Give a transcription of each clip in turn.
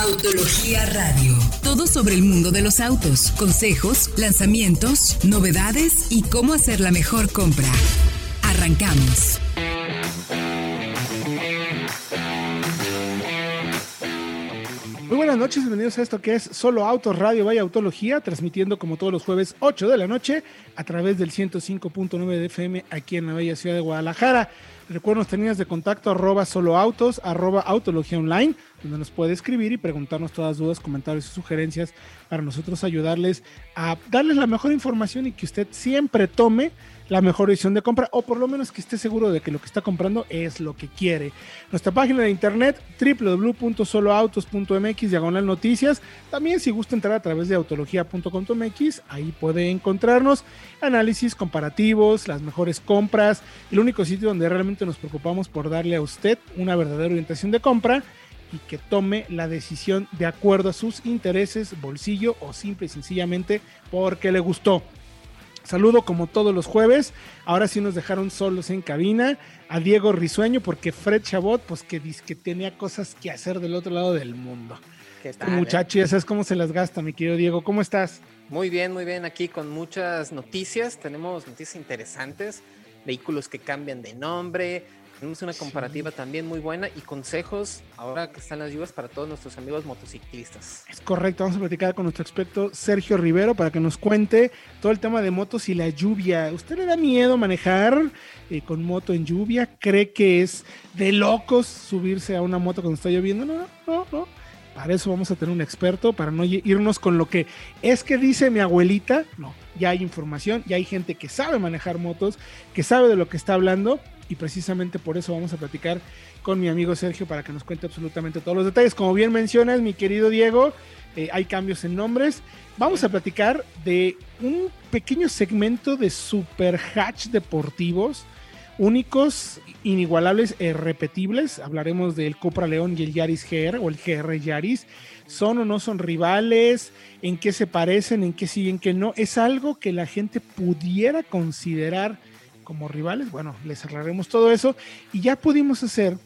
Autología Radio. Todo sobre el mundo de los autos, consejos, lanzamientos, novedades y cómo hacer la mejor compra. Arrancamos. Muy buenas noches, bienvenidos a esto que es Solo Autos Radio Vaya Autología, transmitiendo como todos los jueves 8 de la noche a través del 105.9 de FM aquí en la bella ciudad de Guadalajara. Recuerden nuestras líneas de contacto arroba soloautos, arroba autología online, donde nos puede escribir y preguntarnos todas dudas, comentarios y sugerencias para nosotros ayudarles a darles la mejor información y que usted siempre tome la mejor decisión de compra o por lo menos que esté seguro de que lo que está comprando es lo que quiere. Nuestra página de internet www.soloautos.mx diagonal noticias. También si gusta entrar a través de autología.com.mx, ahí puede encontrarnos análisis comparativos, las mejores compras, el único sitio donde realmente nos preocupamos por darle a usted una verdadera orientación de compra y que tome la decisión de acuerdo a sus intereses, bolsillo o simple y sencillamente porque le gustó. Saludo como todos los jueves. Ahora sí nos dejaron solos en cabina a Diego Risueño porque Fred Chabot, pues que dice que tenía cosas que hacer del otro lado del mundo. ¿Qué Este tal, muchacho, ya sabes cómo se las gasta, mi querido Diego. ¿Cómo estás? Muy bien, muy bien. Aquí con muchas noticias. Tenemos noticias interesantes. Vehículos que cambian de nombre. Tenemos una comparativa también muy buena y consejos ahora que están las lluvias para todos nuestros amigos motociclistas. Es correcto, vamos a platicar con nuestro experto Sergio Rivero para que nos cuente todo el tema de motos y la lluvia. ¿Usted le da miedo manejar eh, con moto en lluvia? ¿Cree que es de locos subirse a una moto cuando está lloviendo? No, no, no. Para eso vamos a tener un experto, para no irnos con lo que es que dice mi abuelita. No, ya hay información, ya hay gente que sabe manejar motos, que sabe de lo que está hablando y precisamente por eso vamos a platicar con mi amigo Sergio para que nos cuente absolutamente todos los detalles. Como bien mencionas, mi querido Diego, eh, hay cambios en nombres. Vamos a platicar de un pequeño segmento de super hatch deportivos únicos, inigualables, e repetibles. Hablaremos del Cupra León y el Yaris GR o el GR Yaris. ¿Son o no son rivales? ¿En qué se parecen? ¿En qué sí? ¿En qué no? ¿Es algo que la gente pudiera considerar como rivales? Bueno, les cerraremos todo eso. Y ya pudimos hacer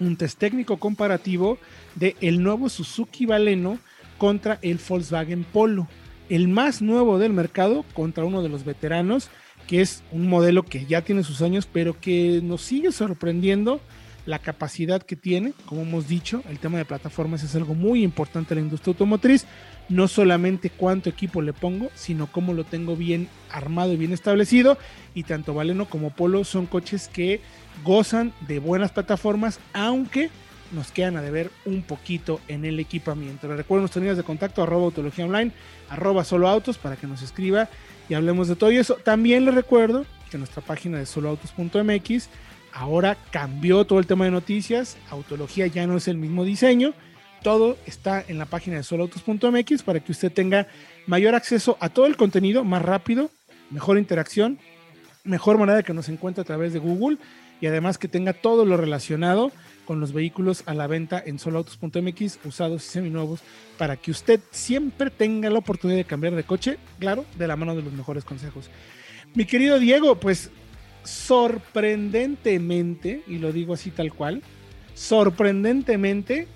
un test técnico comparativo de el nuevo Suzuki Baleno contra el Volkswagen Polo. El más nuevo del mercado contra uno de los veteranos que es un modelo que ya tiene sus años, pero que nos sigue sorprendiendo la capacidad que tiene. Como hemos dicho, el tema de plataformas es algo muy importante en la industria automotriz. No solamente cuánto equipo le pongo, sino cómo lo tengo bien armado y bien establecido. Y tanto Valeno como Polo son coches que gozan de buenas plataformas, aunque nos quedan a deber un poquito en el equipamiento. Recuerden nuestras líneas de contacto, arroba autología online, arroba solo autos, para que nos escriba y hablemos de todo eso. También les recuerdo que nuestra página de soloautos.mx ahora cambió todo el tema de noticias. Autología ya no es el mismo diseño. Todo está en la página de soloautos.mx para que usted tenga mayor acceso a todo el contenido más rápido, mejor interacción, mejor manera que nos encuentre a través de Google y además que tenga todo lo relacionado con los vehículos a la venta en soloautos.mx, usados y seminuevos, para que usted siempre tenga la oportunidad de cambiar de coche, claro, de la mano de los mejores consejos. Mi querido Diego, pues sorprendentemente, y lo digo así tal cual, sorprendentemente,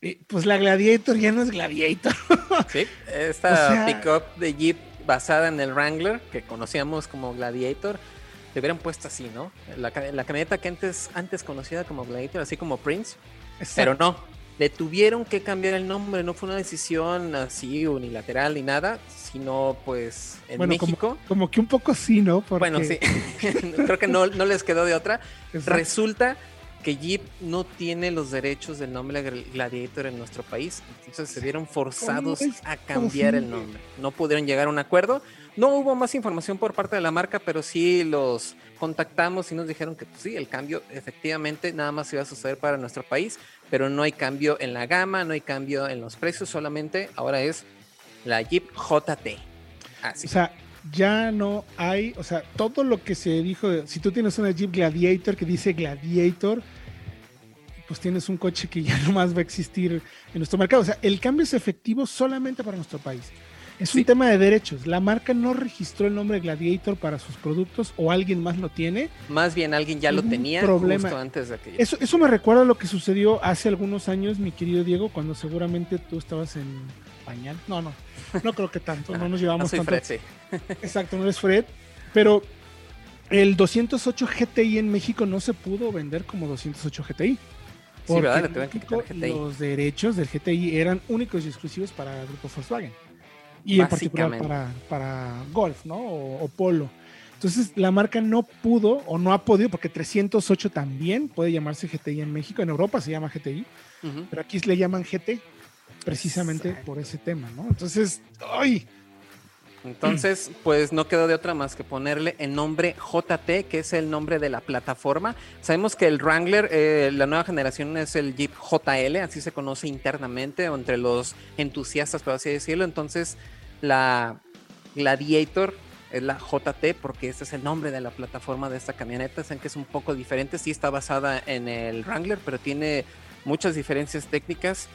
eh, pues la Gladiator ya no es Gladiator. Sí, esta O sea- pickup de Jeep basada en el Wrangler que conocíamos como Gladiator. Le hubieran puesto así, ¿no? La, la camioneta que antes, antes conocida como Gladiator, así como Prince. Pero no, le tuvieron que cambiar el nombre, no fue una decisión así unilateral ni nada, sino pues en Bueno, como- México. Como que un poco sí, ¿no? Porque Bueno, sí, creo que no, no les quedó de otra. Exacto. Resulta que Jeep no tiene los derechos del nombre Gl- Gladiator en nuestro país, entonces se vieron forzados ¿Cómo es a cambiar el nombre. No pudieron llegar a un acuerdo. No hubo más información por parte de la marca, pero sí los contactamos y nos dijeron que pues, sí, el cambio efectivamente nada más iba a suceder para nuestro país, pero no hay cambio en la gama, no hay cambio en los precios, solamente ahora es la Jeep JT. O sea, ya no hay, o sea, todo lo que se dijo, si tú tienes una Jeep Gladiator que dice Gladiator, pues tienes un coche que ya no más va a existir en nuestro mercado. O sea, el cambio es efectivo solamente para nuestro país. Es un tema de derechos. La marca no registró el nombre Gladiator para sus productos o alguien más lo tiene. Más bien alguien ya lo tenía problema. justo antes de que... Eso, eso me recuerda a lo que sucedió hace algunos años, mi querido Diego, cuando seguramente tú estabas en pañal. No, no, no creo que tanto, no nos llevamos no tanto. Fred, sí. Exacto, no eres Fred, pero el 208 GTI en México no se pudo vender como 208 GTI. Porque sí, ¿verdad? que los derechos del GTI eran únicos y exclusivos para el grupo Volkswagen. Y en particular para, para Golf, ¿no? O, Polo. Entonces la marca no pudo o no ha podido, porque 308 también puede llamarse GTI en México, en Europa se llama GTI, pero aquí le llaman GT precisamente por ese tema, ¿no? Entonces, ¡ay! Entonces, pues no quedó de otra más que ponerle el nombre JT, que es el nombre de la plataforma. Sabemos que el Wrangler, eh, la nueva generación es el Jeep JL, así se conoce internamente entre los entusiastas, por así decirlo. Entonces, la Gladiator es la JT porque ese es el nombre de la plataforma de esta camioneta. Saben que es un poco diferente, sí está basada en el Wrangler, pero tiene muchas diferencias técnicas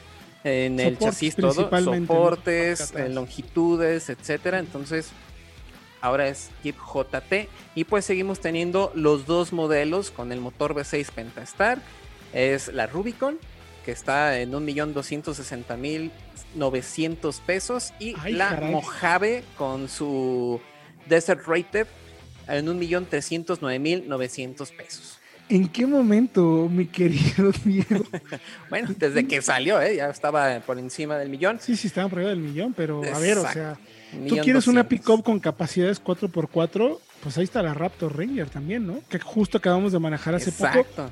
en el chasis todo, soportes, longitudes, etcétera. Entonces, ahora es Jeep JT y pues seguimos teniendo los dos modelos con el motor V6 Pentastar. Es la Rubicon que está en 1.260.900 pesos y la Mojave con su Desert Rated en 1.309.900 pesos. ¿En qué momento, mi querido Diego? bueno, desde que salió, ¿eh? ya estaba por encima del millón. Sí, sí, estaba por arriba del millón, pero a ver, o sea, tú quieres una pick-up con capacidades 4x4, pues ahí está la Raptor Ranger también, ¿no? Que justo acabamos de manejar hace Exacto.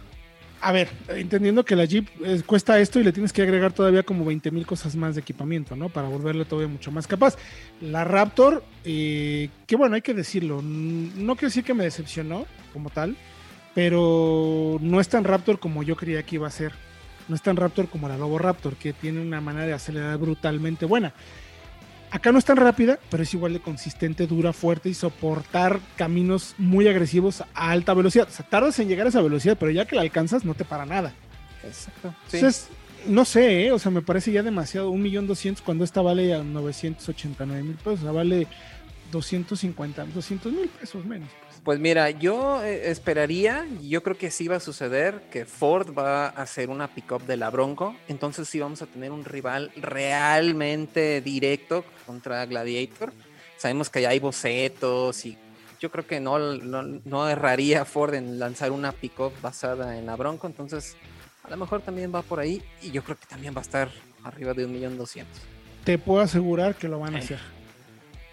A ver, entendiendo que la Jeep eh, cuesta esto y le tienes que agregar todavía como 20 mil cosas más de equipamiento, ¿no? Para volverle todavía mucho más capaz. La Raptor, eh, que bueno, hay que decirlo, no quiero decir que me decepcionó como tal, pero no es tan Raptor como yo creía que iba a ser. No es tan Raptor como la Lobo Raptor, que tiene una manera de acelerar brutalmente buena. Acá no es tan rápida, pero es igual de consistente, dura, fuerte y soportar caminos muy agresivos a alta velocidad. O sea, tardas en llegar a esa velocidad, pero ya que la alcanzas no te para nada. Exacto. Entonces, no sé, ¿eh? o sea, me parece ya demasiado. Un millón doscientos cuando esta vale a 989 mil pesos, o sea, vale 250, 200 mil pesos menos. Pues mira, yo eh, esperaría, yo creo que sí va a suceder, que Ford va a hacer una pickup de la Bronco, entonces sí vamos a tener un rival realmente directo contra Gladiator. Sabemos que ya hay bocetos y yo creo que no, no, erraría Ford en lanzar una pickup basada en la Bronco, entonces a lo mejor también va por ahí y yo creo que también va a estar arriba de un millón doscientos. Te puedo asegurar que lo van a hacer.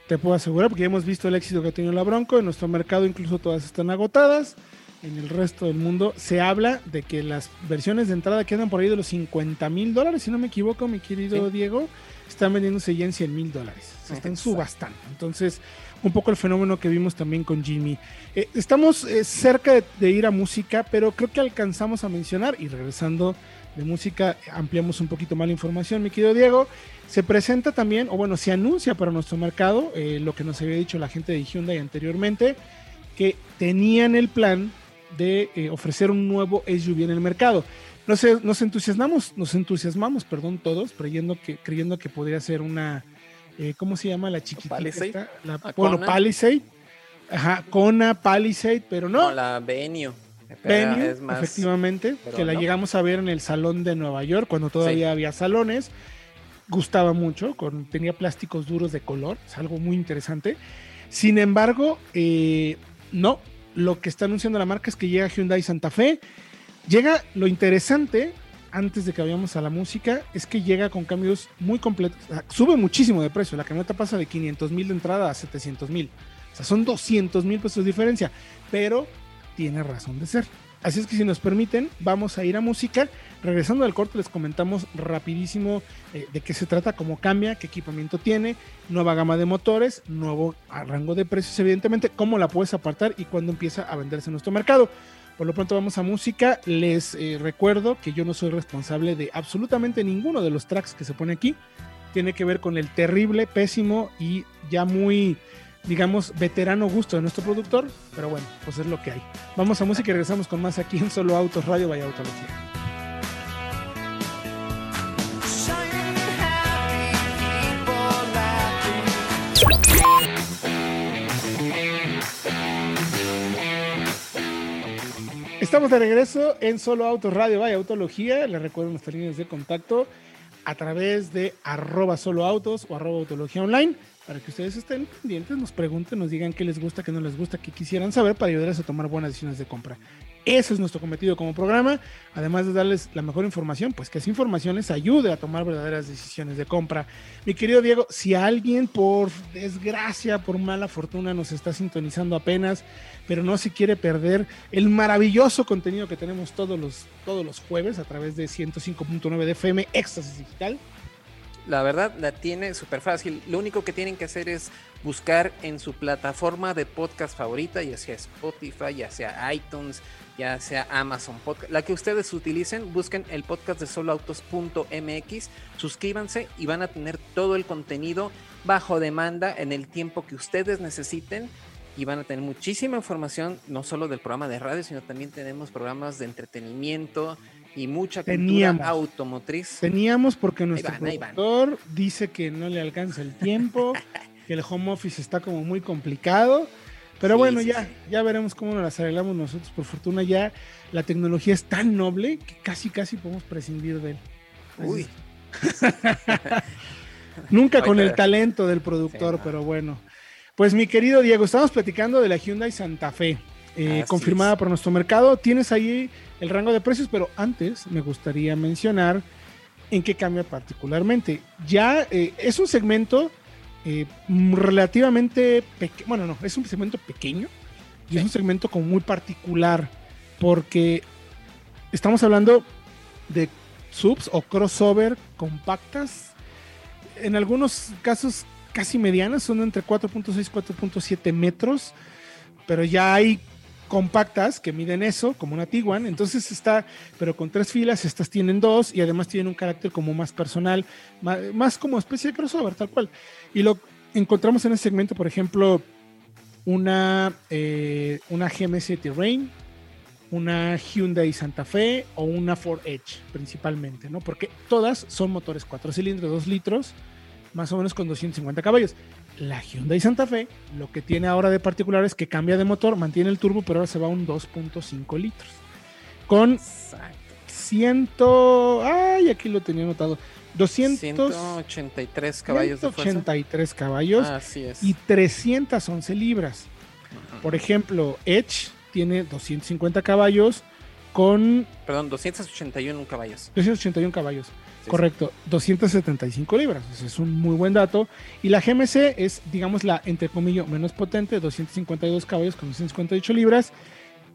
Te puedo asegurar, porque ya hemos visto el éxito que ha tenido la Bronco. En nuestro mercado incluso todas están agotadas. En el resto del mundo se habla de que las versiones de entrada quedan por ahí de los 50 mil dólares, si no me equivoco, mi querido Diego, están vendiéndose ya en 100 mil dólares. Se están subastando. Entonces, un poco el fenómeno que vimos también con Jimmy. Eh, estamos eh, cerca de, de, ir a música, pero creo que alcanzamos a mencionar, y regresando de música, ampliamos un poquito más la información, mi querido Diego. Se presenta también, o bueno, se anuncia para nuestro mercado, eh, lo que nos había dicho la gente de Hyundai anteriormente, que tenían el plan de eh, ofrecer un nuevo SUV en el mercado. No sé, nos entusiasmamos, nos entusiasmamos, perdón, todos, creyendo que, creyendo que podría ser una, eh, ¿cómo se llama la chiquitita? Palisade. La, bueno, Palisade. Ajá, Kona, Palisade, pero no. no la Venue. Venue, efectivamente, que la llegamos a ver en el salón de Nueva York, cuando todavía había salones gustaba mucho, con, tenía plásticos duros de color, es algo muy interesante. Sin embargo, eh, no, lo que está anunciando la marca es que llega Hyundai Santa Fe. Llega lo interesante, antes de que vayamos a la música, es que llega con cambios muy completos. sube muchísimo de precio. La camioneta pasa de 500 mil de entrada a 700 mil. O sea, son 200 mil pesos de diferencia, pero tiene razón de ser. Así es que si nos permiten, vamos a ir a música. Regresando al corte, les comentamos rapidísimo eh, de qué se trata, cómo cambia, qué equipamiento tiene, nueva gama de motores, nuevo rango de precios, evidentemente, cómo la puedes apartar y cuándo empieza a venderse en nuestro mercado. Por lo pronto vamos a música. Les eh, recuerdo que yo no soy responsable de absolutamente ninguno de los tracks que se pone aquí. Tiene que ver con el terrible, pésimo y ya muy digamos, veterano gusto de nuestro productor, pero bueno, pues es lo que hay. Vamos a música y regresamos con más aquí en Solo Autos Radio Vaya Autología. Estamos de regreso en Solo Autos Radio Vaya Autología. Les recuerdo nuestras líneas de contacto a través de arroba solo autos o arroba autología online para que ustedes estén pendientes, nos pregunten, nos digan qué les gusta, qué no les gusta, qué quisieran saber para ayudarles a tomar buenas decisiones de compra. Ese es nuestro cometido como programa, además de darles la mejor información, pues que esa información les ayude a tomar verdaderas decisiones de compra. Mi querido Diego, si alguien por desgracia, por mala fortuna nos está sintonizando apenas, pero no se quiere perder el maravilloso contenido que tenemos todos los, todos los jueves a través de 105.9 de FM Éxtasis Digital, la verdad la tiene súper fácil. Lo único que tienen que hacer es buscar en su plataforma de podcast favorita, ya sea Spotify, ya sea iTunes, ya sea Amazon Podcast, la que ustedes utilicen, busquen el podcast de soloautos.mx, suscríbanse y van a tener todo el contenido bajo demanda en el tiempo que ustedes necesiten y van a tener muchísima información, no solo del programa de radio, sino también tenemos programas de entretenimiento, y mucha cultura automotriz. Teníamos porque nuestro productor dice que no le alcanza el tiempo, que el home office está como muy complicado. Pero bueno, ya, ya veremos cómo nos las arreglamos nosotros. Por fortuna ya la tecnología es tan noble que casi, casi podemos prescindir de él. Uy. Nunca con el talento del productor, pero bueno. Pues mi querido Diego, estamos platicando de la Hyundai Santa Fe, eh, confirmada por nuestro mercado. Tienes ahí el rango de precios, pero antes me gustaría mencionar en qué cambia particularmente. Ya eh, es un segmento eh, relativamente pequeño, bueno, no, es un segmento pequeño y es un segmento como muy particular porque estamos hablando de subs o crossover compactas, en algunos casos casi medianas, son entre 4.6 y 4.7 metros, pero ya hay compactas que miden eso, como una Tiguan. Entonces está, pero con tres filas, estas tienen dos y además tienen un carácter como más personal, más, como especie de crossover, tal cual. Y lo encontramos en el segmento, por ejemplo, una, eh, una GMC Terrain, una Hyundai Santa Fe o una Ford Edge principalmente, ¿no? Porque todas son motores 4 cilindros, 2 litros, más o menos con 250 caballos. La Hyundai Santa Fe, lo que tiene ahora de particular es que cambia de motor, mantiene el turbo, pero ahora se va a un 2.5 litros. Con 100. Ay, aquí lo tenía anotado. 283 caballos 183 de caballos Así es. y 311 libras. Por ejemplo, Edge tiene 250 caballos con... Perdón, 281 caballos. 281 caballos. Correcto, 275 libras, es un muy buen dato. Y la GMC es, digamos, la entre comillas menos potente, 252 caballos con 258 libras,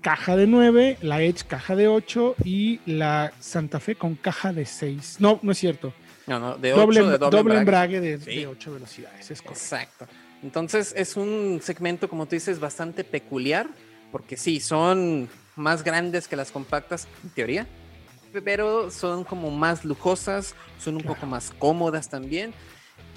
caja de 9, la Edge caja de 8 y la Santa Fe con caja de 6. No, no es cierto. No, no, de 8 doble, de doble, embrague, de, 8 velocidades. Exacto. Entonces es un segmento, como tú dices, bastante peculiar, porque sí, son más grandes que las compactas, en teoría, pero son como más lujosas, son un poco más cómodas también.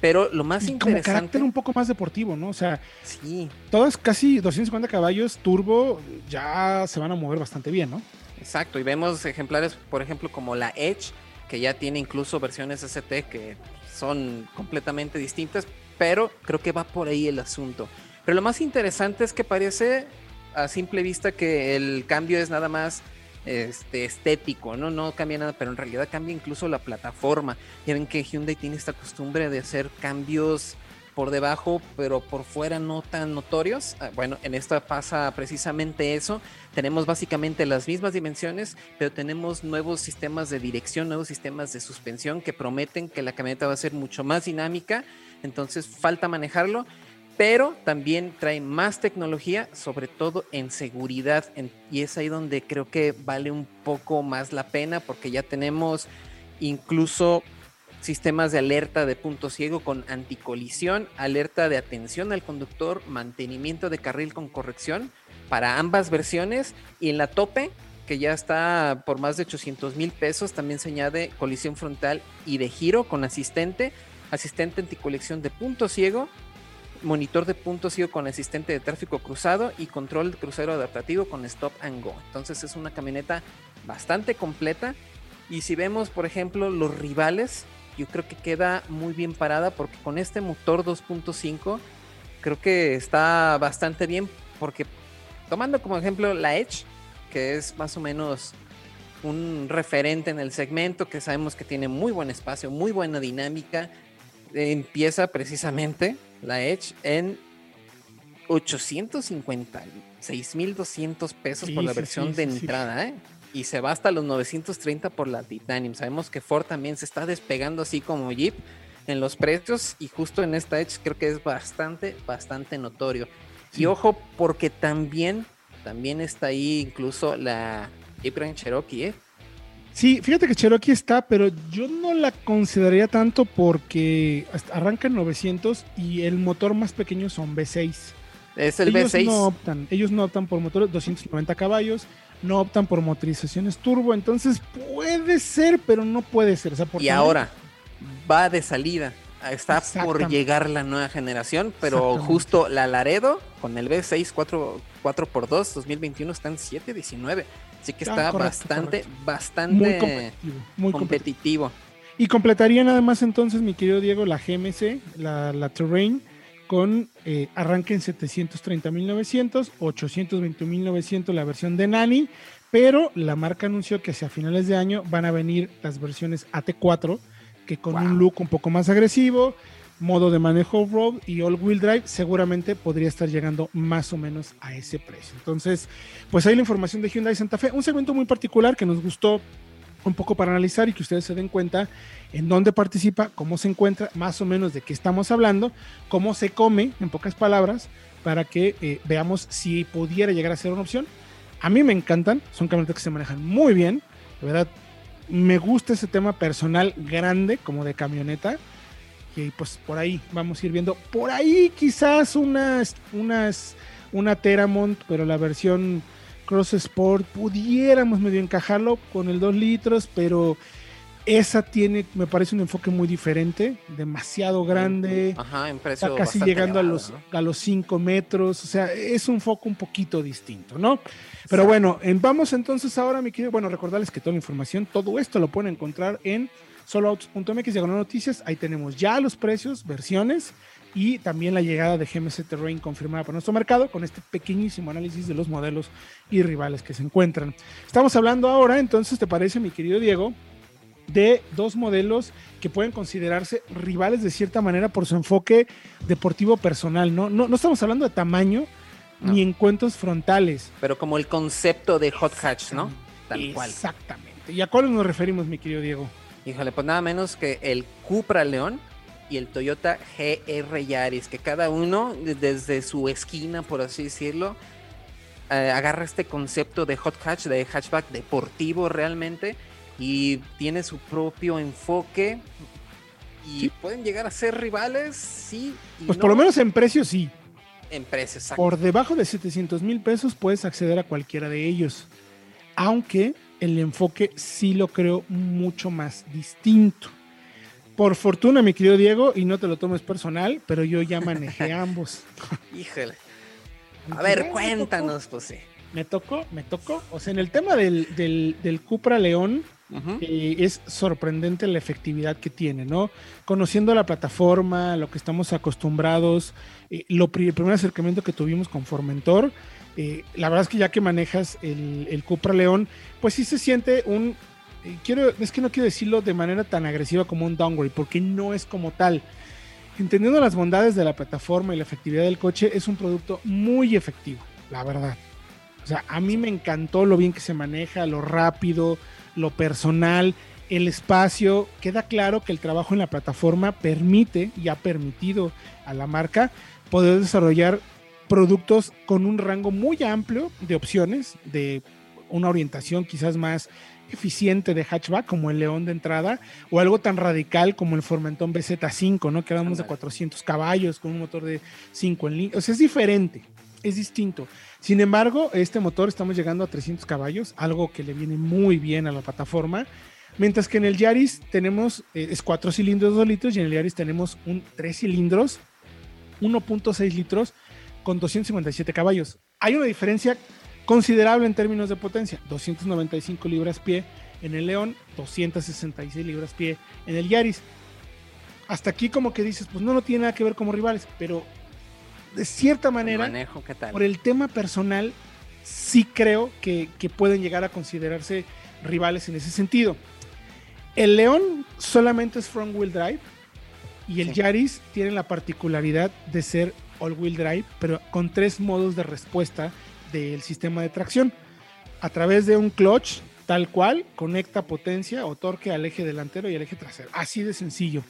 Pero lo más interesante. Como carácter un poco más deportivo, ¿no? O sea, sí. Todas casi 250 caballos turbo ya se van a mover bastante bien, ¿no? Exacto, y vemos ejemplares, por ejemplo, como la Edge, que ya tiene incluso versiones ST que son completamente distintas, pero creo que va por ahí el asunto. Pero lo más interesante es que parece a simple vista que el cambio es nada más este, estético, ¿no? No cambia nada, pero en realidad cambia incluso la plataforma. Ven que Hyundai tiene esta costumbre de hacer cambios por debajo, pero por fuera no tan notorios. Ah, bueno, en esta pasa precisamente eso. Tenemos básicamente las mismas dimensiones, pero tenemos nuevos sistemas de dirección, nuevos sistemas de suspensión que prometen que la camioneta va a ser mucho más dinámica. Entonces falta manejarlo pero también trae más tecnología, sobre todo en seguridad, y es ahí donde creo que vale un poco más la pena, porque ya tenemos incluso sistemas de alerta de punto ciego con anticolisión, alerta de atención al conductor, mantenimiento de carril con corrección para ambas versiones, y en la tope, que ya está por más de 800 mil pesos, también se añade colisión frontal y de giro con asistente, asistente anticolección de punto ciego, monitor de puntos ciego con asistente de tráfico cruzado y control crucero adaptativo con stop and go. Entonces es una camioneta bastante completa. Y si vemos, por ejemplo, los rivales, yo creo que queda muy bien parada porque con este motor 2.5 creo que está bastante bien porque tomando como ejemplo la Edge, que es más o menos un referente en el segmento, que sabemos que tiene muy buen espacio, muy buena dinámica. Empieza precisamente la Edge en 856.200 pesos por la versión de entrada, ¿eh? Y se va hasta los 930 por la Titanium. Sabemos que Ford también se está despegando así como Jeep en los precios y justo en esta Edge creo que es bastante, bastante notorio. Y ojo, porque también, también está ahí incluso la Jeep Grand Cherokee, ¿eh? Sí, fíjate que Cherokee está, pero yo no la consideraría tanto porque arranca en 900 y el motor más pequeño son V6. Es el ellos V6. No optan, ellos no optan por motores 290 caballos, no optan por motorizaciones turbo, entonces puede ser, pero no puede ser. y ahora va de salida. Está por llegar la nueva generación, pero justo la Laredo con el V6 4, 4x2 2021 está en 719. Así que ah, está bastante, bastante muy competitivo, Y completaría nada más entonces, mi querido Diego, la GMC, la, la Terrain, con eh, arranque en 730.900, 821.900 la versión de Nani, pero la marca anunció que hacia finales de año van a venir las versiones AT4, que con un look un poco más agresivo, modo de manejo off-road y all-wheel drive, seguramente podría estar llegando más o menos a ese precio. Entonces, pues ahí la información de Hyundai Santa Fe, un segmento muy particular que nos gustó un poco para analizar y que ustedes se den cuenta en dónde participa, cómo se encuentra, más o menos de qué estamos hablando, cómo se come, en pocas palabras, para que eh, veamos si pudiera llegar a ser una opción. A mí me encantan, son camionetas que se manejan muy bien, de verdad, me gusta ese tema personal grande como de camioneta y pues por ahí vamos a ir viendo. Por ahí quizás unas, unas, una Teramont, pero la versión Cross Sport pudiéramos medio encajarlo con el 2 litros, pero esa tiene, me parece un enfoque muy diferente, demasiado grande. Ajá, en precio está casi llegando a los a los 5 metros, o sea, es un foco un poquito distinto, ¿no? Pero bueno, vamos entonces ahora, mi querido, bueno, recordarles que toda la información, todo esto lo pueden encontrar en soloautos.mx diagonal noticias. Ahí tenemos ya los precios, versiones y también la llegada de GMC Terrain confirmada por nuestro mercado con este pequeñísimo análisis de los modelos y rivales que se encuentran. Estamos hablando ahora, entonces, ¿te parece, mi querido Diego? de dos modelos que pueden considerarse rivales de cierta manera por su enfoque deportivo personal, ¿no? No, no estamos hablando de tamaño ni encuentros frontales. Pero como el concepto de hot hatch, ¿no? Tal cual. Exactamente. ¿Y a cuáles nos referimos, mi querido Diego? Híjole, pues nada menos que el Cupra León y el Toyota GR Yaris, que cada uno desde su esquina, por así decirlo, eh, agarra este concepto de hot hatch, de hatchback deportivo realmente, y tiene su propio enfoque. Y pueden llegar a ser rivales, sí. pues por lo menos en precio sí. En precio, Por debajo de 700 mil pesos puedes acceder a cualquiera de ellos. Aunque el enfoque sí lo creo mucho más distinto. Por fortuna, mi querido Diego, y no te lo tomes personal, pero yo ya manejé ambos. Híjole. A ver, cuéntanos, pues sí. Me tocó, me tocó. O sea, en el tema del, del, Cupra León, eh, es sorprendente la efectividad que tiene, ¿no? Conociendo la plataforma, lo que estamos acostumbrados, eh, lo, el primer acercamiento que tuvimos con Formentor, eh, la verdad es que ya que manejas el, el Cupra León, pues sí se siente un, eh, quiero, es que no quiero decirlo de manera tan agresiva como un downgrade, porque no es como tal. Entendiendo las bondades de la plataforma y la efectividad del coche, es un producto muy efectivo, la verdad. O sea, a mí me encantó lo bien que se maneja, lo rápido, lo personal, el espacio. Queda claro que el trabajo en la plataforma permite y ha permitido a la marca poder desarrollar productos con un rango muy amplio de opciones, de una orientación quizás más eficiente de hatchback como el León de entrada o algo tan radical como el Formentón BZ5, ¿no? Que hablamos de 400 caballos con un motor de 5 en línea. O sea, es diferente, es distinto. Sin embargo, este motor estamos llegando a 300 caballos, algo que le viene muy bien a la plataforma. Mientras que en el Yaris tenemos, eh, es 4 cilindros, 2 litros, y en el Yaris tenemos un 3 cilindros, 1.6 litros, con 257 caballos. Hay una diferencia considerable en términos de potencia, 295 libras pie en el León, 266 libras pie en el Yaris. Hasta aquí como que dices, pues no, no tiene nada que ver como rivales, pero de cierta manera, manejo, ¿qué tal? por el tema personal, sí creo que, pueden llegar a considerarse rivales en ese sentido. El León solamente es front wheel drive y el Yaris tiene la particularidad de ser all wheel drive, pero con tres modos de respuesta del sistema de tracción. A través de un clutch tal cual, conecta potencia o torque al eje delantero y al eje trasero. Así de sencillo.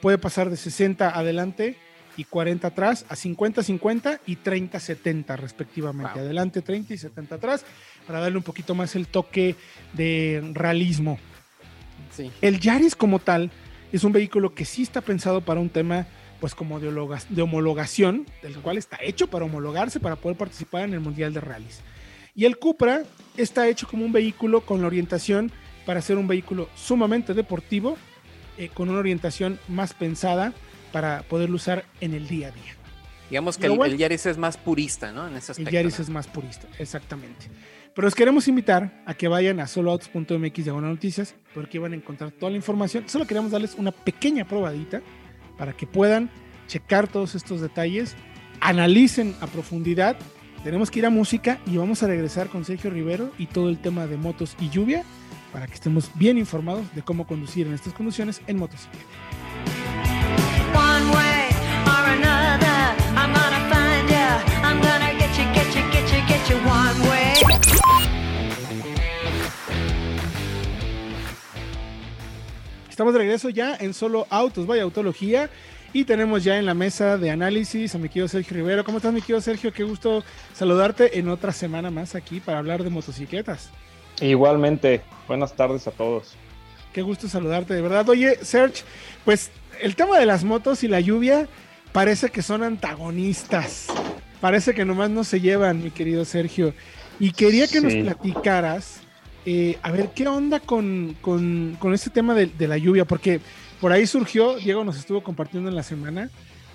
Puede pasar de 60 adelante y 40 atrás, a 50-50 y 30-70 respectivamente. Adelante 30 y 70 atrás, para darle un poquito más el toque de realismo. El Yaris como tal es un vehículo que sí está pensado para un tema pues como de, de homologación, del cual está hecho para homologarse para poder participar en el Mundial de Rallys. Y el Cupra está hecho como un vehículo con la orientación para ser un vehículo sumamente deportivo, eh, con una orientación más pensada para poderlo usar en el día a día. Digamos que el, Yaris es más purista, ¿no? En ese aspecto. El Yaris es más purista, exactamente. Pero os queremos invitar a que vayan a soloautos.mx de noticias, porque van a encontrar toda la información. Solo queremos darles una pequeña probadita para que puedan checar todos estos detalles, analicen a profundidad. Tenemos que ir a música y vamos a regresar con Sergio Rivero y todo el tema de motos y lluvia para que estemos bien informados de cómo conducir en estas condiciones en motocicleta. Estamos de regreso ya en Solo Autos, vaya Autología. Y tenemos ya en la mesa de análisis a mi querido Sergio Rivero. ¿Cómo estás, mi querido Sergio? Qué gusto saludarte en otra semana más aquí para hablar de motocicletas. Igualmente, buenas tardes a todos. Qué gusto saludarte, de verdad. Oye, Sergio, pues el tema de las motos y la lluvia parece que son antagonistas. Parece que nomás no se llevan, mi querido Sergio. Y quería que nos platicaras, eh, a ver, ¿qué onda con, con, este tema de, la lluvia? Porque por ahí surgió, Diego nos estuvo compartiendo en la semana,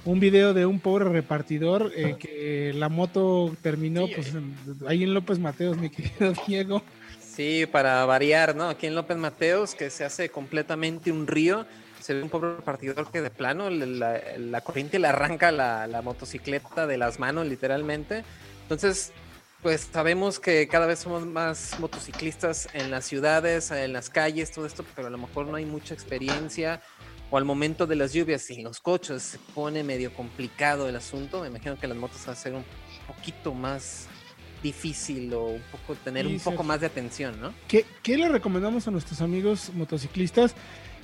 un video de un pobre repartidor eh, que la moto terminó pues, ahí en López Mateos, mi querido Diego. Sí, para variar, ¿no? Aquí en López Mateos, que se hace completamente un río se ve un pobre partidor que de plano la, corriente le arranca la, motocicleta de las manos literalmente. Entonces, pues sabemos que cada vez somos más motociclistas en las ciudades, en las calles, todo esto, pero a lo mejor no hay mucha experiencia o al momento de las lluvias y los coches se pone medio complicado el asunto. Me imagino que las motos van a ser un poquito más difícil o un poco tener un poco más de atención, ¿no? ¿Qué, ¿Qué le recomendamos a nuestros amigos motociclistas?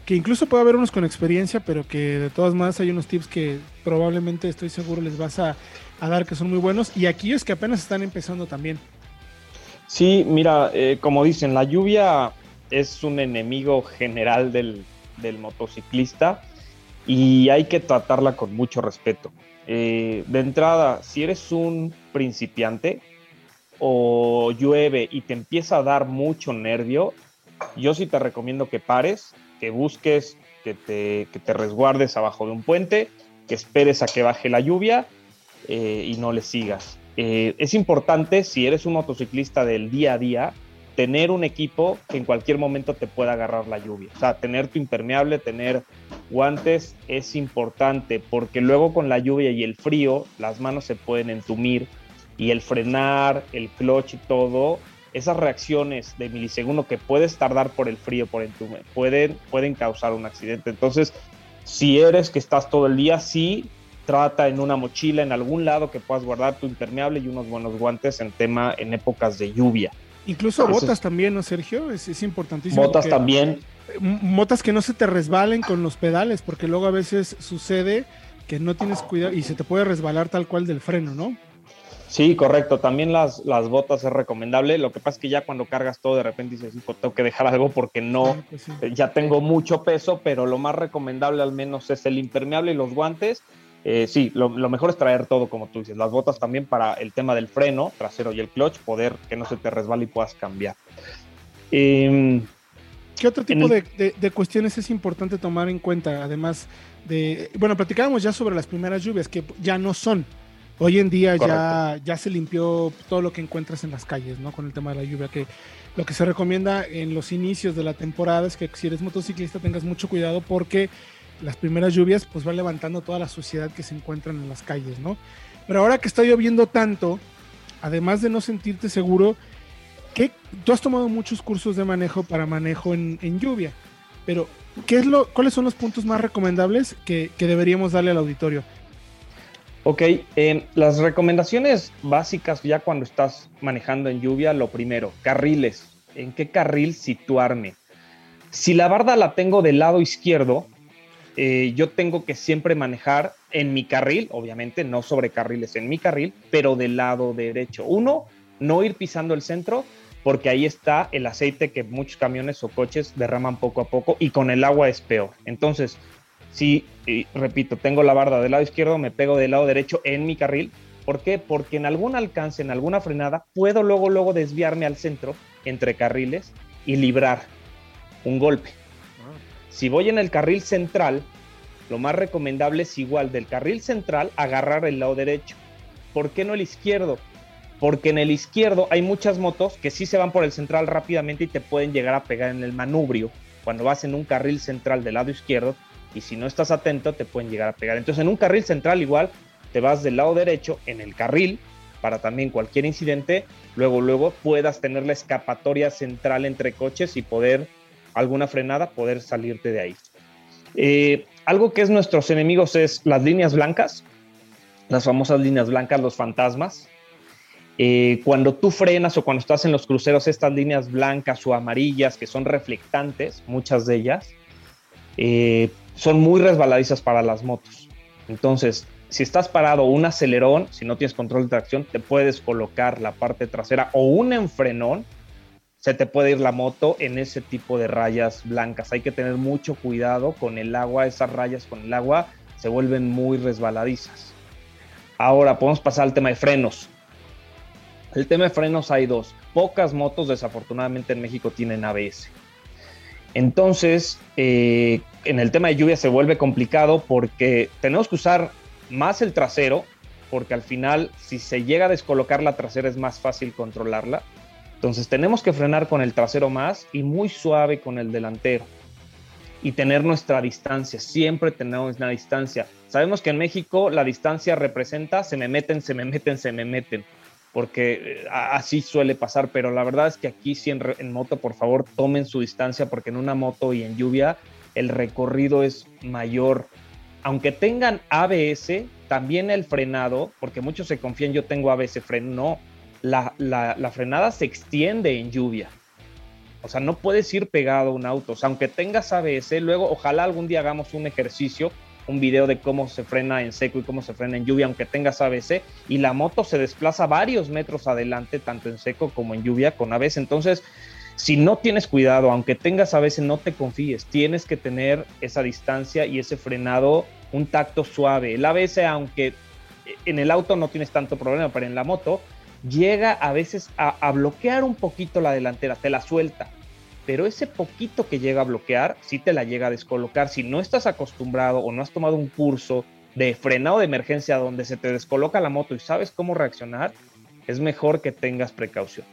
que incluso puede haber unos con experiencia, pero que de todas maneras hay unos tips que probablemente estoy seguro les vas a, dar que son muy buenos y aquellos que apenas están empezando también. Sí, mira, eh, como dicen, la lluvia es un enemigo general del, motociclista y hay que tratarla con mucho respeto. Eh, de entrada, si eres un principiante o llueve y te empieza a dar mucho nervio, yo sí te recomiendo que pares, que busques, que te, te resguardes abajo de un puente, que esperes a que baje la lluvia eh, y no le sigas. Eh, es importante, si eres un motociclista del día a día, tener un equipo que en cualquier momento te pueda agarrar la lluvia. O sea, tener tu impermeable, tener guantes es importante porque luego con la lluvia y el frío las manos se pueden entumir y el frenar, el clutch y todo esas reacciones de milisegundo que puedes tardar por el frío, por entume, pueden, pueden causar un accidente. Entonces, si eres que estás todo el día, sí, trata en una mochila, en algún lado que puedas guardar tu impermeable y unos buenos guantes en tema en épocas de lluvia. Incluso botas también, ¿no, Sergio? Es, es importantísimo. Botas también. Botas que no se te resbalen con los pedales, porque luego a veces sucede que no tienes cuidado y se te puede resbalar tal cual del freno, ¿no? Sí, correcto. También las, las botas es recomendable. Lo que pasa es que ya cuando cargas todo, de repente dices, hijo, tengo que dejar algo porque no, pues eh, ya tengo mucho peso, pero lo más recomendable al menos es el impermeable y los guantes. Eh, sí, lo, mejor es traer todo, como tú dices. Las botas también para el tema del freno trasero y el clutch, poder que no se te resbale y puedas cambiar. Em, ¿Qué otro tipo de, de, cuestiones es importante tomar en cuenta? Además de, bueno, platicábamos ya sobre las primeras lluvias, que ya no son Hoy en día ya, ya se limpió todo lo que encuentras en las calles, ¿no? Con el tema de la lluvia, que lo que se recomienda en los inicios de la temporada es que si eres motociclista tengas mucho cuidado porque las primeras lluvias pues van levantando toda la suciedad que se encuentran en las calles, ¿no? Pero ahora que está lloviendo tanto, además de no sentirte seguro, ¿qué, tú has tomado muchos cursos de manejo para manejo en, lluvia, pero ¿qué es lo, ¿cuáles son los puntos más recomendables que, deberíamos darle al auditorio? Ok, eh, las recomendaciones básicas ya cuando estás manejando en lluvia, lo primero, carriles. ¿En qué carril situarme? Si la barda la tengo del lado izquierdo, eh, yo tengo que siempre manejar en mi carril, obviamente, no sobre carriles, en mi carril, pero del lado derecho. Uno, no ir pisando el centro, porque ahí está el aceite que muchos camiones o coches derraman poco a poco y con el agua es peor. Entonces, si, repito, tengo la barda del lado izquierdo, me pego del lado derecho en mi carril. ¿Por qué? Porque en algún alcance, en alguna frenada, puedo luego, luego desviarme al centro entre carriles y librar un golpe. Si voy en el carril central, lo más recomendable es igual del carril central agarrar el lado derecho. ¿Por qué no el izquierdo? Porque en el izquierdo hay muchas motos que sí se van por el central rápidamente y te pueden llegar a pegar en el manubrio cuando vas en un carril central del lado izquierdo y si no estás atento te pueden llegar a pegar. Entonces en un carril central igual te vas del lado derecho en el carril para también cualquier incidente, luego luego puedas tener la escapatoria central entre coches y poder alguna frenada, poder salirte de ahí. Eh, algo que es nuestros enemigos es las líneas blancas, las famosas líneas blancas, los fantasmas. Eh, cuando tú frenas o cuando estás en los cruceros, estas líneas blancas o amarillas que son reflectantes, muchas de ellas, eh, son muy resbaladizas para las motos. Entonces, si estás parado un acelerón, si no tienes control de tracción, te puedes colocar la parte trasera o un enfrenón se te puede ir la moto en ese tipo de rayas blancas. Hay que tener mucho cuidado con el agua, esas rayas con el agua se vuelven muy resbaladizas. Ahora podemos pasar al tema de frenos. El tema de frenos hay dos. Pocas motos desafortunadamente en México tienen ABS. Entonces, eh, en el tema de lluvia se vuelve complicado porque tenemos que usar más el trasero, porque al final si se llega a descolocar la trasera es más fácil controlarla entonces tenemos que frenar con el trasero más y muy suave con el delantero. Y tener nuestra distancia, siempre tenemos una distancia. Sabemos que en México la distancia representa se me meten, se me meten, se me meten, porque eh, así suele pasar, pero la verdad es que aquí si en, moto, por favor, tomen su distancia, porque en una moto y en lluvia el recorrido es mayor. Aunque tengan ABS, también el frenado, porque muchos se confían, yo tengo ABS freno, no, la, frenada se extiende en lluvia. O sea, no puedes ir pegado a un auto. O sea, aunque tengas ABS, luego ojalá algún día hagamos un ejercicio, un video de cómo se frena en seco y cómo se frena en lluvia, aunque tengas ABS, y la moto se desplaza varios metros adelante, tanto en seco como en lluvia con ABS. Entonces, si no tienes cuidado, aunque tengas ABS, no te confíes. Tienes que tener esa distancia y ese frenado, un tacto suave. El ABS, aunque en el auto no tienes tanto problema, pero en la moto llega a veces a, bloquear un poquito la delantera, te la suelta, pero ese poquito que llega a bloquear, sí te la llega a descolocar. Si no estás acostumbrado o no has tomado un curso de frenado de emergencia donde se te descoloca la moto y sabes cómo reaccionar, es mejor que tengas precaución.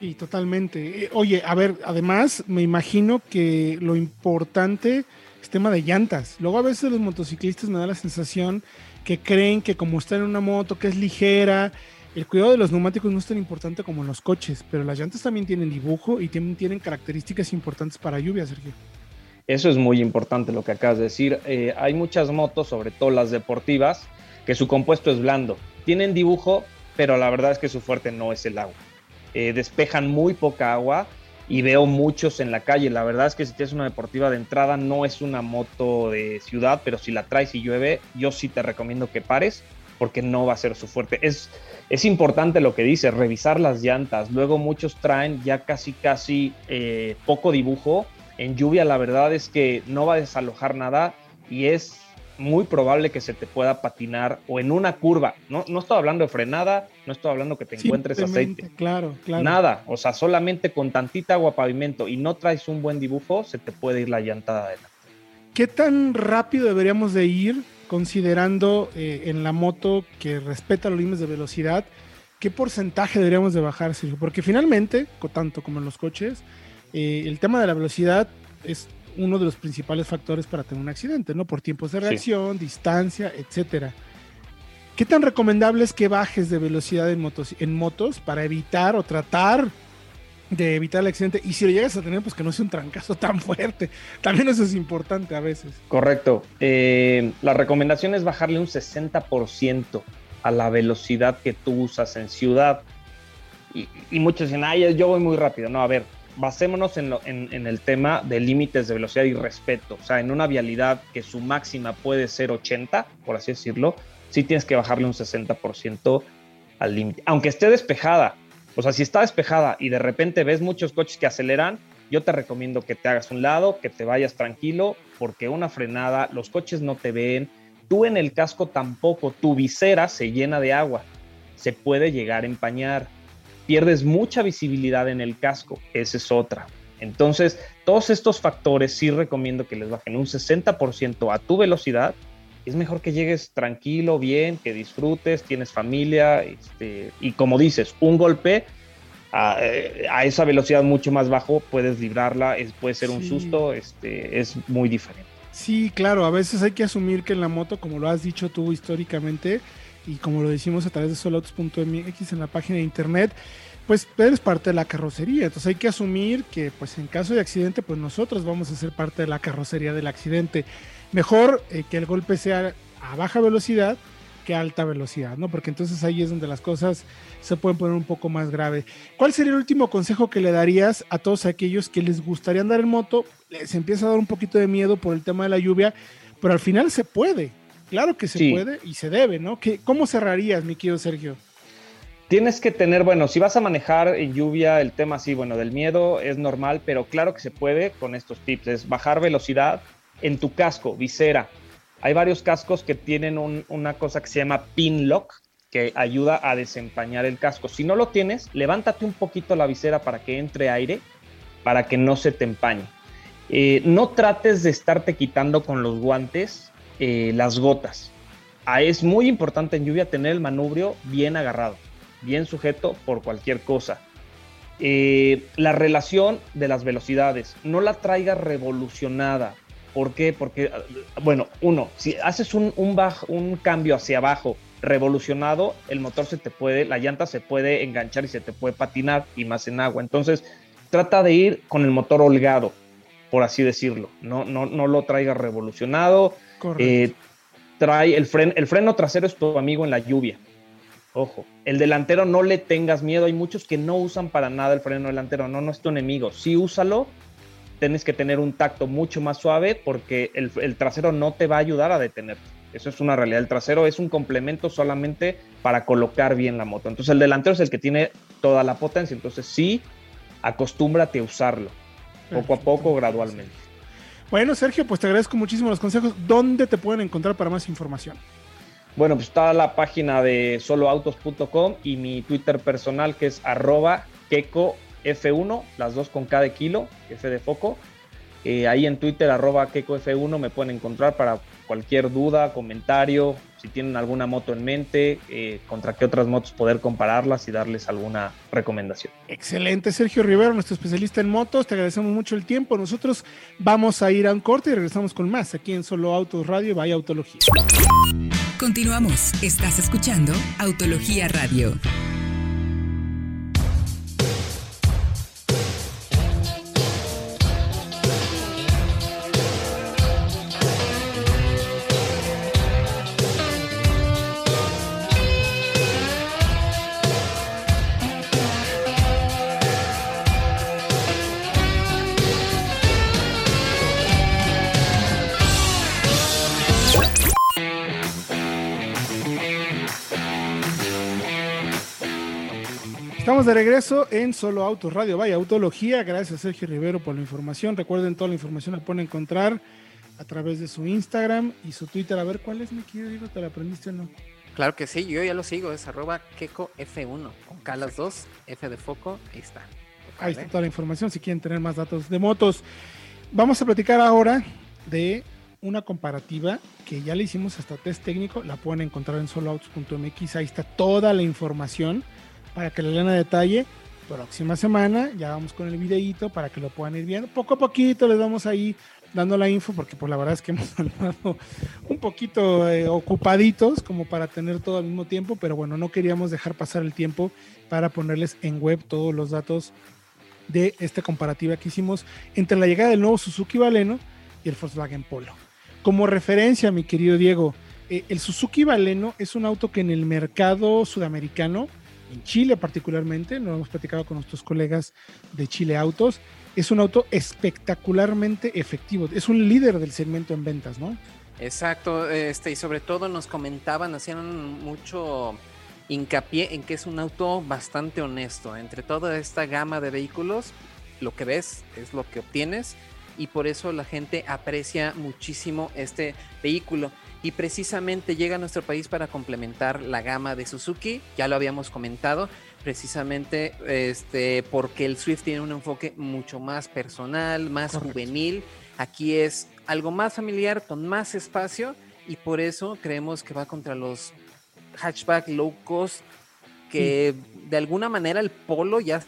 Y totalmente. Eh, oye, a ver, además me imagino que lo importante es tema de llantas. Luego a veces los motociclistas me da la sensación que creen que como están en una moto que es ligera, el cuidado de los neumáticos no es tan importante como en los coches, pero las llantas también tienen dibujo y tienen, características importantes para lluvia, Sergio. Eso es muy importante lo que acabas de decir. Eh, hay muchas motos, sobre todo las deportivas, que su compuesto es blando. Tienen dibujo, pero la verdad es que su fuerte no es el agua. Eh, despejan muy poca agua y veo muchos en la calle. La verdad es que si tienes una deportiva de entrada, no es una moto de ciudad, pero si la traes y llueve, yo sí te recomiendo que pares porque no va a ser su fuerte. Es, es importante lo que dice, revisar las llantas. Luego muchos traen ya casi, casi eh, poco dibujo. En lluvia la verdad es que no va a desalojar nada y es muy probable que se te pueda patinar o en una curva. No, no estoy hablando de frenada, no estoy hablando que te encuentres aceite. Claro, claro. Nada, o sea, solamente con tantita agua pavimento y no traes un buen dibujo, se te puede ir la llanta adelante. ¿Qué tan rápido deberíamos de ir considerando eh, en la moto que respeta los límites de velocidad, ¿qué porcentaje deberíamos de bajar, Sergio? Porque finalmente, tanto como en los coches, eh, el tema de la velocidad es uno de los principales factores para tener un accidente, ¿no? Por tiempos de reacción, distancia, etcétera. ¿Qué tan recomendable es que bajes de velocidad en motos, en motos para evitar o tratar de evitar el accidente? Y si lo llegas a tener, pues que no sea un trancazo tan fuerte. También eso es importante a veces. Correcto. Eh, la recomendación es bajarle un 60% a la velocidad que tú usas en ciudad. Y, muchos dicen, ay, yo voy muy rápido. No, a ver, basémonos en, en, el tema de límites de velocidad y respeto. O sea, en una vialidad que su máxima puede ser 80, por así decirlo, sí tienes que bajarle un 60% al límite. Aunque esté despejada. O sea, si está despejada y de repente ves muchos coches que aceleran, yo te recomiendo que te hagas un lado, que te vayas tranquilo, porque una frenada, los coches no te ven, tú en el casco tampoco, tu visera se llena de agua, se puede llegar a empañar, pierdes mucha visibilidad en el casco, esa es otra. Entonces, todos estos factores sí recomiendo que les bajen un 60% a tu velocidad es mejor que llegues tranquilo, bien, que disfrutes, tienes familia, este, y como dices, un golpe eh, a, esa velocidad mucho más bajo puedes librarla, es, puede ser un susto, este, es muy diferente. Sí, claro, a veces hay que asumir que en la moto, como lo has dicho tú históricamente, y como lo decimos a través de soloautos.mx en la página de internet, pues eres parte de la carrocería. Entonces hay que asumir que pues en caso de accidente, pues nosotros vamos a ser parte de la carrocería del accidente mejor eh, que el golpe sea a baja velocidad que a alta velocidad, ¿no? Porque entonces ahí es donde las cosas se pueden poner un poco más grave. ¿Cuál sería el último consejo que le darías a todos aquellos que les gustaría andar en moto? Les empieza a dar un poquito de miedo por el tema de la lluvia, pero al final se puede. Claro que se puede y se debe, ¿no? ¿Qué, ¿Cómo cerrarías, mi querido Sergio? Tienes que tener, bueno, si vas a manejar en lluvia, el tema así, bueno, del miedo es normal, pero claro que se puede con estos tips, es bajar velocidad, en tu casco, visera. Hay varios cascos que tienen una cosa que se llama pin lock, que ayuda a desempañar el casco. Si no lo tienes, levántate un poquito la visera para que entre aire, para que no se te empañe. Eh, no trates de estarte quitando con los guantes eh, las gotas. Ah, es muy importante en lluvia tener el manubrio bien agarrado, bien sujeto por cualquier cosa. Eh, la relación de las velocidades, no la traigas revolucionada. ¿Por qué? Porque, bueno, uno, si haces un, un, un cambio hacia abajo revolucionado, el motor se te puede, la llanta se puede enganchar y se te puede patinar y más en agua. Entonces, trata de ir con el motor holgado, por así decirlo. No, no, no lo traigas revolucionado. Eh, trae el, freno, el freno trasero es tu amigo en la lluvia. Ojo, el delantero no le tengas miedo. Hay muchos que no usan para nada el freno delantero. No, no es tu enemigo. Sí úsalo, tienes que tener un tacto mucho más suave porque el, trasero no te va a ayudar a detenerte. Eso es una realidad. El trasero es un complemento solamente para colocar bien la moto. Entonces el delantero es el que tiene toda la potencia. Entonces sí, acostúmbrate a usarlo. Poco a poco, gradualmente. Bueno, Sergio, pues te agradezco muchísimo los consejos. ¿Dónde te pueden encontrar para más información? Bueno, pues está la página de soloautos.com y mi Twitter personal que es arroba queco F1, las dos con cada kilo, F de foco. Eh, ahí en Twitter, arroba KekoF1, me pueden encontrar para cualquier duda, comentario, si tienen alguna moto en mente, eh, contra qué otras motos poder compararlas y darles alguna recomendación. Excelente, Sergio Rivero, nuestro especialista en motos, te agradecemos mucho el tiempo. Nosotros vamos a ir a un corte y regresamos con más aquí en Solo Autos Radio, vaya Autología. Continuamos, estás escuchando Autología Radio. Estamos de regreso en Solo Autos Radio, vaya Autología. Gracias Sergio Rivero por la información. Recuerden, toda la información la pueden encontrar a través de su Instagram y su Twitter. A ver, ¿cuál es, mi querido? ¿Te la aprendiste o no? Claro que sí, yo ya lo sigo, es arroba F1, con K las dos, F de foco, ahí está. Ahí está toda la información si quieren tener más datos de motos. Vamos a platicar ahora de una comparativa que ya le hicimos hasta test técnico, la pueden encontrar en soloautos.mx, ahí está toda la información para que le lean a detalle. Próxima semana ya vamos con el videíto para que lo puedan ir viendo. Poco a poquito les vamos ahí dando la info porque por pues, la verdad es que hemos andado un poquito eh, ocupaditos como para tener todo al mismo tiempo, pero bueno, no queríamos dejar pasar el tiempo para ponerles en web todos los datos de esta comparativa que hicimos entre la llegada del nuevo Suzuki Baleno y el Volkswagen Polo. Como referencia, mi querido Diego, eh, el Suzuki Baleno es un auto que en el mercado sudamericano, en Chile particularmente, lo hemos platicado con nuestros colegas de Chile Autos, es un auto espectacularmente efectivo. Es un líder del segmento en ventas, ¿no? Exacto, este, y sobre todo nos comentaban, hacían mucho hincapié en que es un auto bastante honesto. Entre toda esta gama de vehículos, lo que ves es lo que obtienes y por eso la gente aprecia muchísimo este vehículo. Y precisamente llega a nuestro país para complementar la gama de Suzuki, ya lo habíamos comentado, precisamente este, porque el Swift tiene un enfoque mucho más personal, más juvenil. Aquí es algo más familiar, con más espacio, y por eso creemos que va contra los hatchback low cost, que de alguna manera el Polo ya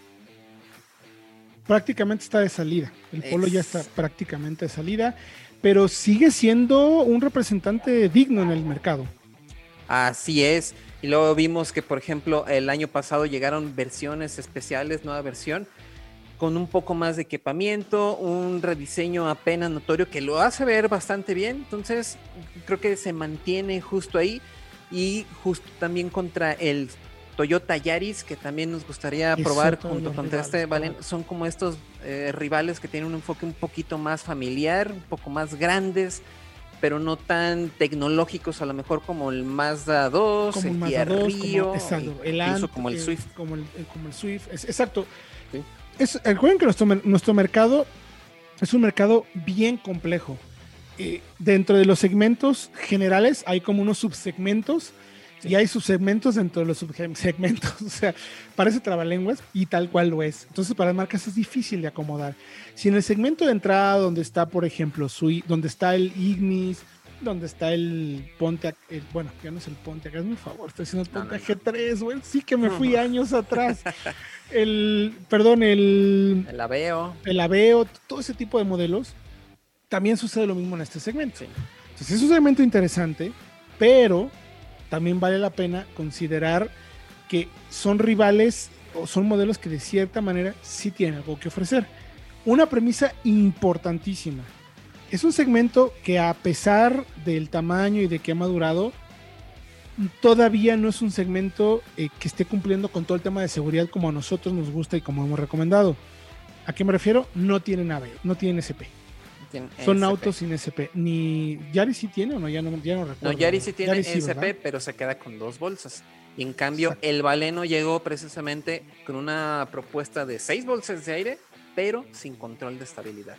prácticamente está de salida. El Polo ya está prácticamente de salida, pero sigue siendo un representante digno en el mercado. Así es. Y luego vimos que, por ejemplo, el año pasado llegaron versiones especiales, nueva versión, con un poco más de equipamiento, un rediseño apenas notorio que lo hace ver bastante bien. Entonces, creo que se mantiene justo ahí. Y justo también contra el Toyota Yaris, que también nos gustaría probar junto con este, ¿vale? son como estos eh, rivales que tienen un enfoque un poquito más familiar, un poco más grandes, pero no tan tecnológicos, a lo mejor como el Mazda 2, como el, Mazda 2, Río, como, exacto, el como el Swift. Como el, como el Swift, exacto. Es, recuerden que nuestro, nuestro mercado es un mercado bien complejo. Eh, dentro de los segmentos generales hay como unos subsegmentos y hay subsegmentos dentro de los subsegmentos. O sea, parece trabalenguas y tal cual lo es. Entonces, para las marcas es difícil de acomodar. Si en el segmento de entrada, donde está, por ejemplo, Sui, donde está el Ignis, donde está el Ponte, bueno, ya no es el Ponte, acá es mi favor, estoy haciendo el Ponte G3, güey, sí que me fui años atrás. El, perdón, el... El Aveo. El Aveo, todo ese tipo de modelos, también sucede lo mismo en este segmento. Entonces es un segmento interesante, pero también vale la pena considerar que son rivales o son modelos que de cierta manera sí tienen algo que ofrecer. Una premisa importantísima. Es un segmento que a pesar del tamaño y de que ha madurado, todavía no es un segmento eh, que esté cumpliendo con todo el tema de seguridad como a nosotros nos gusta y como hemos recomendado. ¿A qué me refiero? No tienen AVE, no tienen SP. Son autos sin SP. Ni Yaris sí tiene o no, ya no, ya no recuerdo. No, Yaris sí tiene SP, pero se queda con dos bolsas. Y en cambio, el Valeno llegó precisamente con una propuesta de seis bolsas de aire, pero sin control de estabilidad.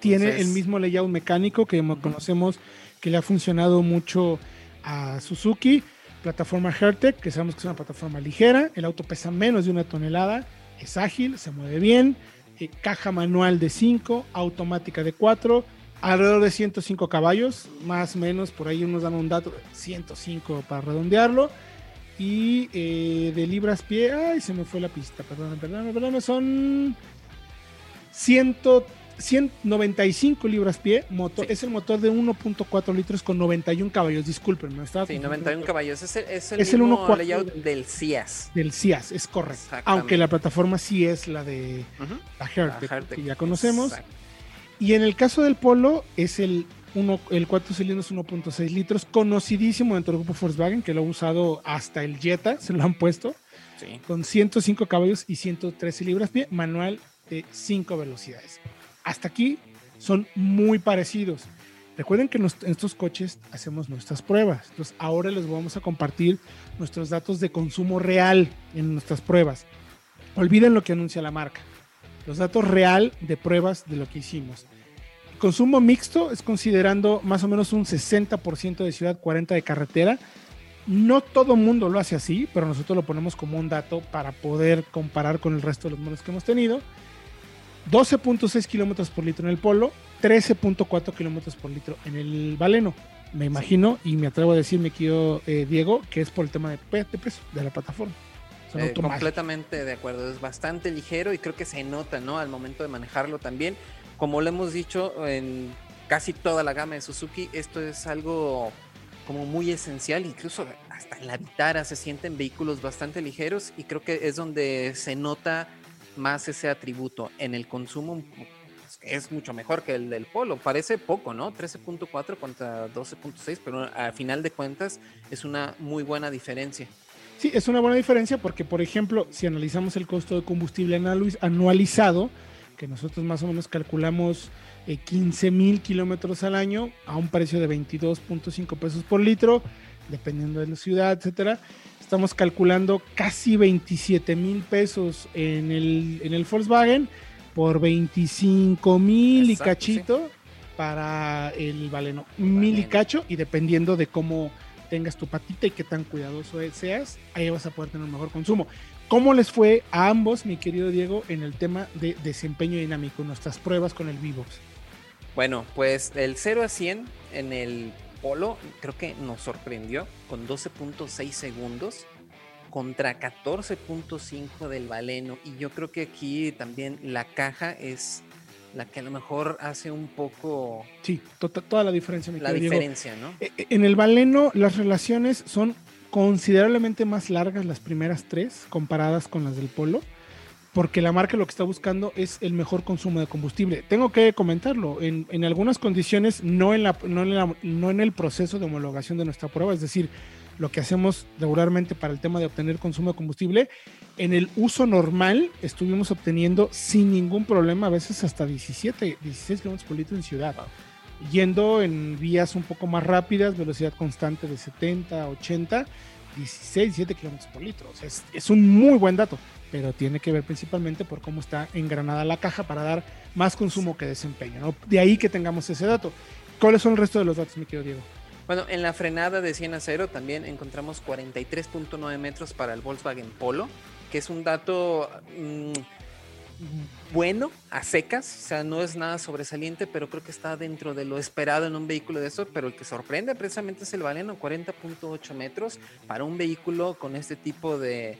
Tiene el mismo layout mecánico que conocemos que le ha funcionado mucho a Suzuki, plataforma Hertec, que sabemos que es una plataforma ligera, el auto pesa menos de una tonelada, es ágil, se mueve bien, eh, caja manual de 5, automática de 4, alrededor de 105 caballos, más o menos, por ahí nos dan un dato, 105 para redondearlo. Y eh, de libras pie, ay, se me fue la pista, perdón, perdón, perdón, son 100, 195 libras pie, motor, es el motor de 1.4 litros con 91 caballos, disculpen, estaba Sí, 91 caballos, es el, es el, es mismo layout del CIAS. Del CIAS, es correcto. Aunque la plataforma sí es la de la Hertz, que ya conocemos. Y en el caso del Polo es el, uno, el 4 cilindros 1.6 litros, conocidísimo dentro del grupo Volkswagen, que lo ha usado hasta el Jetta, se lo han puesto, con 105 caballos y 113 libras pie, manual de 5 velocidades hasta aquí son muy parecidos. Recuerden que en estos coches hacemos nuestras pruebas. Entonces ahora les vamos a compartir nuestros datos de consumo real en nuestras pruebas. Olviden lo que anuncia la marca. Los datos real de pruebas de lo que hicimos. consumo mixto es considerando más o menos un 60% de ciudad, 40% de carretera. No todo mundo lo hace así, pero nosotros lo ponemos como un dato para poder comparar con el resto de los modelos que hemos tenido. 12.6 kilómetros por litro en el Polo, 13.4 kilómetros por litro en el Valeno. Me imagino y me atrevo a decir, me quiero eh, Diego, que es por el tema de, peso de la plataforma. Eh, completamente de acuerdo, es bastante ligero y creo que se nota, ¿no? Al momento de manejarlo también. como lo hemos dicho en casi toda la gama de Suzuki, esto es algo como muy esencial, incluso hasta en la Vitara se sienten vehículos bastante ligeros y creo que es donde se nota más ese atributo en el consumo es mucho mejor que el del Polo. Parece poco, ¿no? 13.4 contra 12.6, pero a final de cuentas es una muy buena diferencia. Sí, es una buena diferencia porque, por ejemplo, si analizamos el costo de combustible anualizado, que nosotros más o menos calculamos 15 eh, mil kilómetros al año a un precio de 22.5 pesos por litro, dependiendo de la ciudad, etcétera. Estamos calculando casi 27 mil pesos en el, en el Volkswagen por 25 mil y cachito para el Valeno. Mil y cacho y dependiendo de cómo tengas tu patita y qué tan cuidadoso seas, ahí vas a poder tener un mejor consumo. ¿Cómo les fue a ambos, mi querido Diego, en el tema de desempeño dinámico, nuestras pruebas con el Vivox? Bueno, pues el 0 a 100 en el Polo creo que nos sorprendió con 12.6 segundos contra 14.5 del Valeno. Y yo creo que aquí también la caja es la que a lo mejor hace un poco... Sí, tota, toda la diferencia. la diferencia, ¿no? E, e, en el Valeno las relaciones son considerablemente más largas las primeras tres comparadas con las del Polo, porque la marca lo que está buscando es el mejor consumo de combustible. Tengo que comentarlo, en, en algunas condiciones, no en, la, no, en la, no en el proceso de homologación de nuestra prueba, es decir, lo que hacemos regularmente para el tema de obtener consumo de combustible, en el uso normal estuvimos obteniendo sin ningún problema, a veces hasta 17, 16 kilómetros por litro en ciudad. Yendo en vías un poco más rápidas, velocidad constante de 70, 80, 16, 17 kilómetros por litro. O sea, es, es, un muy buen dato, pero tiene que ver principalmente por cómo está engranada la caja para dar más consumo que desempeño. De ahí que tengamos ese dato. ¿Cuáles son el resto de los datos, mi querido Diego? Bueno, en la frenada de 100 a 0 también encontramos 43.9 metros para el Volkswagen Polo, que es un dato mm, bueno a secas, o sea, no es nada sobresaliente, pero creo que está dentro de lo esperado en un vehículo de eso, pero el que sorprende precisamente es el Valeno, 40.8 metros para un vehículo con este tipo de,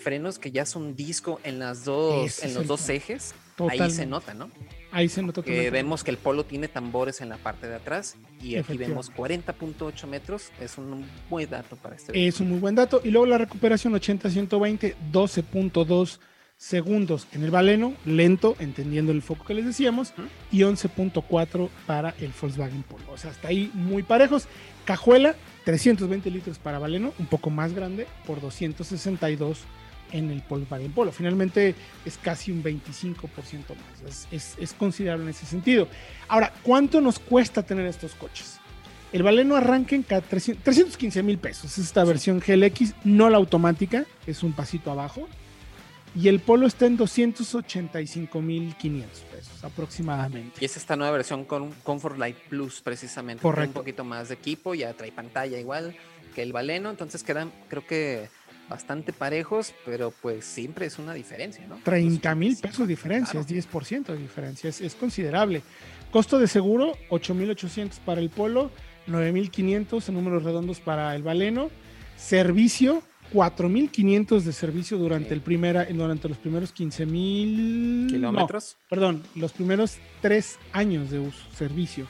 frenos que ya son disco en las dos, en los dos ejes, ahí se nota, ¿no? Ahí se nota que vemos que el polo tiene tambores en la parte de atrás y aquí vemos 40.8 metros. Es un buen dato para este. Es un muy buen dato. Y luego la recuperación 80-120, 12.2 segundos en el Valeno, lento, entendiendo el foco que les decíamos, y 11.4 para el Volkswagen Polo. O sea, hasta ahí muy parejos. Cajuela, 320 litros para Valeno, un poco más grande, por 262 en el Volkswagen Polo. Finalmente es casi un 25% más. Es, considerable en ese sentido. Ahora, ¿cuánto nos cuesta tener estos coches? El Valeno arranca en 315 mil pesos. Es esta versión GLX, no la automática, es un pasito abajo. Y el Polo está en 285 mil 500 pesos aproximadamente. Y es esta nueva versión con Comfort Light Plus, precisamente. Correcto. un poquito más de equipo, ya trae pantalla igual que el Valeno. Entonces quedan, creo que bastante parejos, pero pues siempre es una diferencia, ¿no? 30 mil pesos de diferencia, es 10% de diferencia, es, considerable. Costo de seguro, 8.800 para el Polo, 9.500 en números redondos para el Valeno. Servicio, 4.500 de servicio durante, el primera, durante los primeros 15.000 kilómetros. perdón, los primeros tres años de uso, servicio.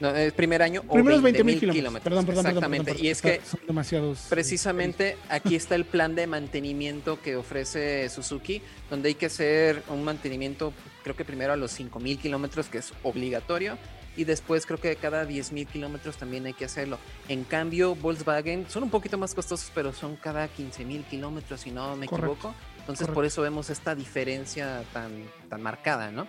No, el primer año o 20 mil kilómetros. Perdón, perdón, Exactamente. y es que son demasiados. Precisamente aquí está el plan de mantenimiento que ofrece Suzuki, donde hay que hacer un mantenimiento, creo que primero a los 5 mil kilómetros, que es obligatorio, y después creo que cada 10 mil kilómetros también hay que hacerlo. En cambio, Volkswagen son un poquito más costosos, pero son cada 15 mil kilómetros, si no me equivoco. Entonces, por eso vemos esta diferencia tan, tan marcada, ¿no?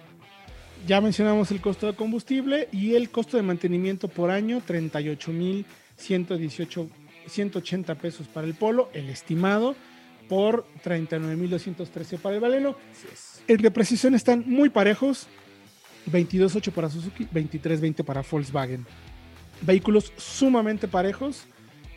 Ya mencionamos el costo de combustible y el costo de mantenimiento por año, 38.118, 180 pesos para el Polo, el estimado por 39.213 para el Valeno. En de precisión están muy parejos, 22.8 para Suzuki, 23.20 para Volkswagen. Vehículos sumamente parejos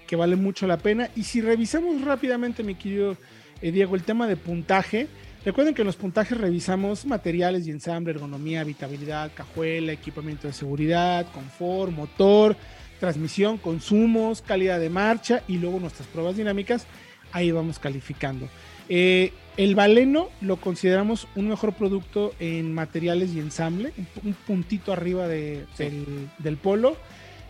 que valen mucho la pena. Y si revisamos rápidamente, mi querido eh, Diego, el tema de puntaje, Recuerden que en los puntajes revisamos materiales y ensamble, ergonomía, habitabilidad, cajuela, equipamiento de seguridad, confort, motor, transmisión, consumos, calidad de marcha y luego nuestras pruebas dinámicas. Ahí vamos calificando. Eh, el Valeno lo consideramos un mejor producto en materiales y ensamble, un, puntito arriba de, del, Polo.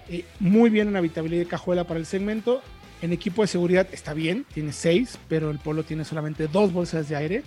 Eh, muy bien en habitabilidad de cajuela para el segmento. En equipo de seguridad está bien, tiene seis, pero el Polo tiene solamente dos bolsas de aire.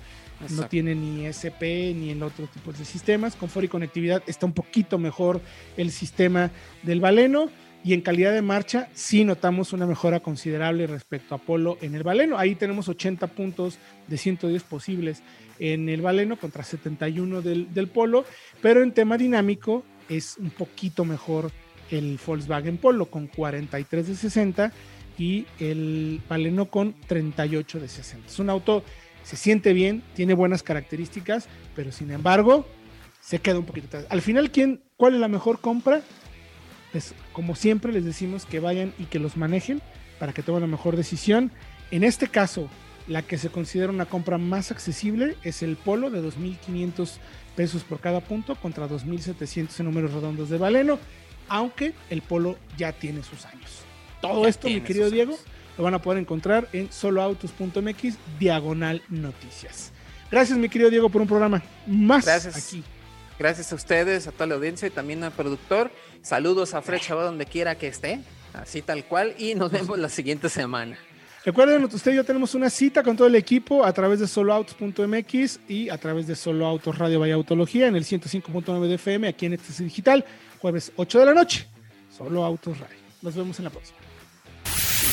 No tiene ni SP ni el otro tipo de sistemas. Confort y conectividad está un poquito mejor el sistema del Valeno. Y en calidad de marcha sí notamos una mejora considerable respecto a Polo en el Valeno. Ahí tenemos 80 puntos de 110 posibles en el Valeno contra 71 del, del Polo. Pero en tema dinámico es un poquito mejor el Volkswagen Polo con 43 de 60 y el Valeno con 38 de 60. Es un auto se siente bien, tiene buenas características, pero sin embargo se queda un poquito atrás. Al final, ¿quién, ¿cuál es la mejor compra? Pues como siempre les decimos que vayan y que los manejen para que tomen la mejor decisión. En este caso, la que se considera una compra más accesible es el Polo de 2.500 pesos por cada punto contra 2.700 en números redondos de Valeno, aunque el Polo ya tiene sus años. Todo esto, mi querido Diego, lo van a poder encontrar en soloautos.mx, diagonal noticias. Gracias, mi querido Diego, por un programa más Gracias. aquí. Gracias a ustedes, a toda la audiencia y también al productor. Saludos a Fred Chabot donde quiera que esté, así tal cual, y nos vemos la siguiente semana. Recuerden, usted y yo tenemos una cita con todo el equipo a través de soloautos.mx y a través de Solo Autos Radio Vaya Autología en el 105.9 de FM aquí en este digital, jueves 8 de la noche. Solo Autos Radio. Nos vemos en la próxima.